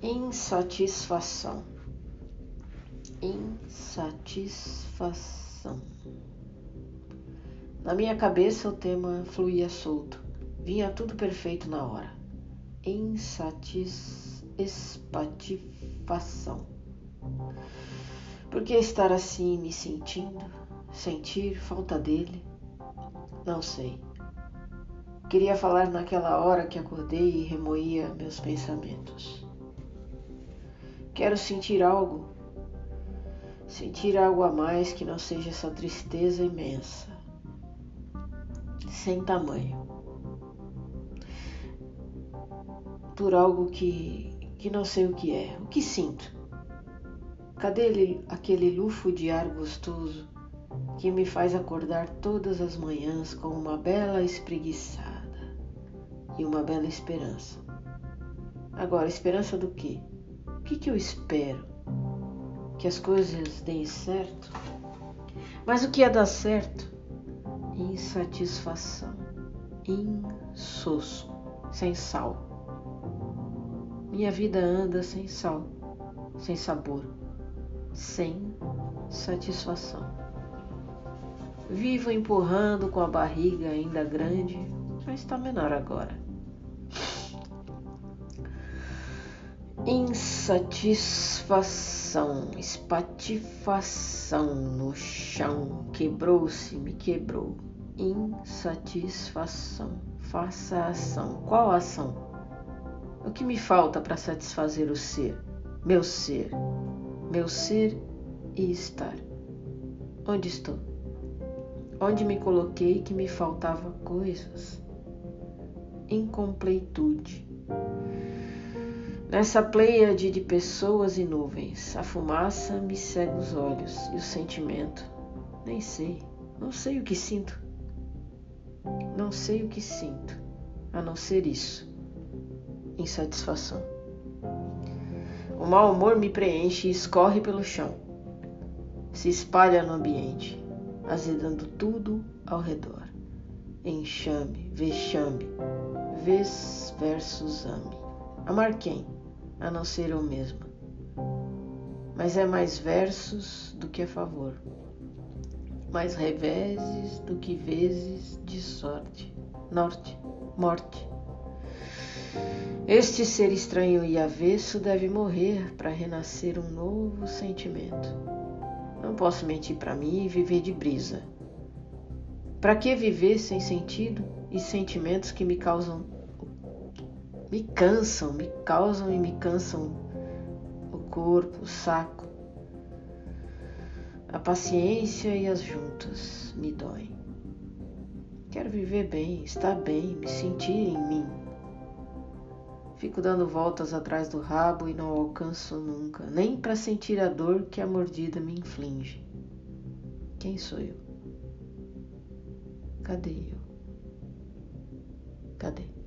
Insatisfação. Insatisfação. Na minha cabeça o tema fluía solto. Vinha tudo perfeito na hora. Insatisfação. Por que estar assim me sentindo? Sentir falta dele? Não sei. Queria falar naquela hora que acordei e remoía meus pensamentos. Quero sentir algo, sentir algo a mais que não seja essa tristeza imensa, sem tamanho, por algo que, que não sei o que é, o que sinto. Cadê ele, aquele lufo de ar gostoso que me faz acordar todas as manhãs com uma bela espreguiçada e uma bela esperança? Agora, esperança do quê? Que, que eu espero? Que as coisas deem certo? Mas o que é dar certo? Insatisfação, insosso, sem sal. Minha vida anda sem sal, sem sabor, sem satisfação. Vivo empurrando com a barriga ainda grande, mas está menor agora. Insatisfação, espatifação no chão, quebrou-se, me quebrou. Insatisfação, faça ação. Qual ação? O que me falta para satisfazer o ser, meu ser, meu ser e estar? Onde estou? Onde me coloquei que me faltava coisas? Incompletude Nessa pleiade de pessoas e nuvens, a fumaça me cega os olhos e o sentimento, nem sei, não sei o que sinto. Não sei o que sinto, a não ser isso: insatisfação. O mau humor me preenche e escorre pelo chão, se espalha no ambiente, azedando tudo ao redor. Enxame, vexame, vez versus ame. Amar quem? A não ser eu mesma. Mas é mais versos do que a favor, mais reveses do que vezes de sorte, norte, morte. Este ser estranho e avesso deve morrer para renascer um novo sentimento. Não posso mentir para mim e viver de brisa. Para que viver sem sentido e sentimentos que me causam me cansam, me causam e me cansam o corpo, o saco. A paciência e as juntas me doem. Quero viver bem, estar bem, me sentir em mim. Fico dando voltas atrás do rabo e não alcanço nunca, nem para sentir a dor que a mordida me inflige. Quem sou eu? Cadê eu? Cadê?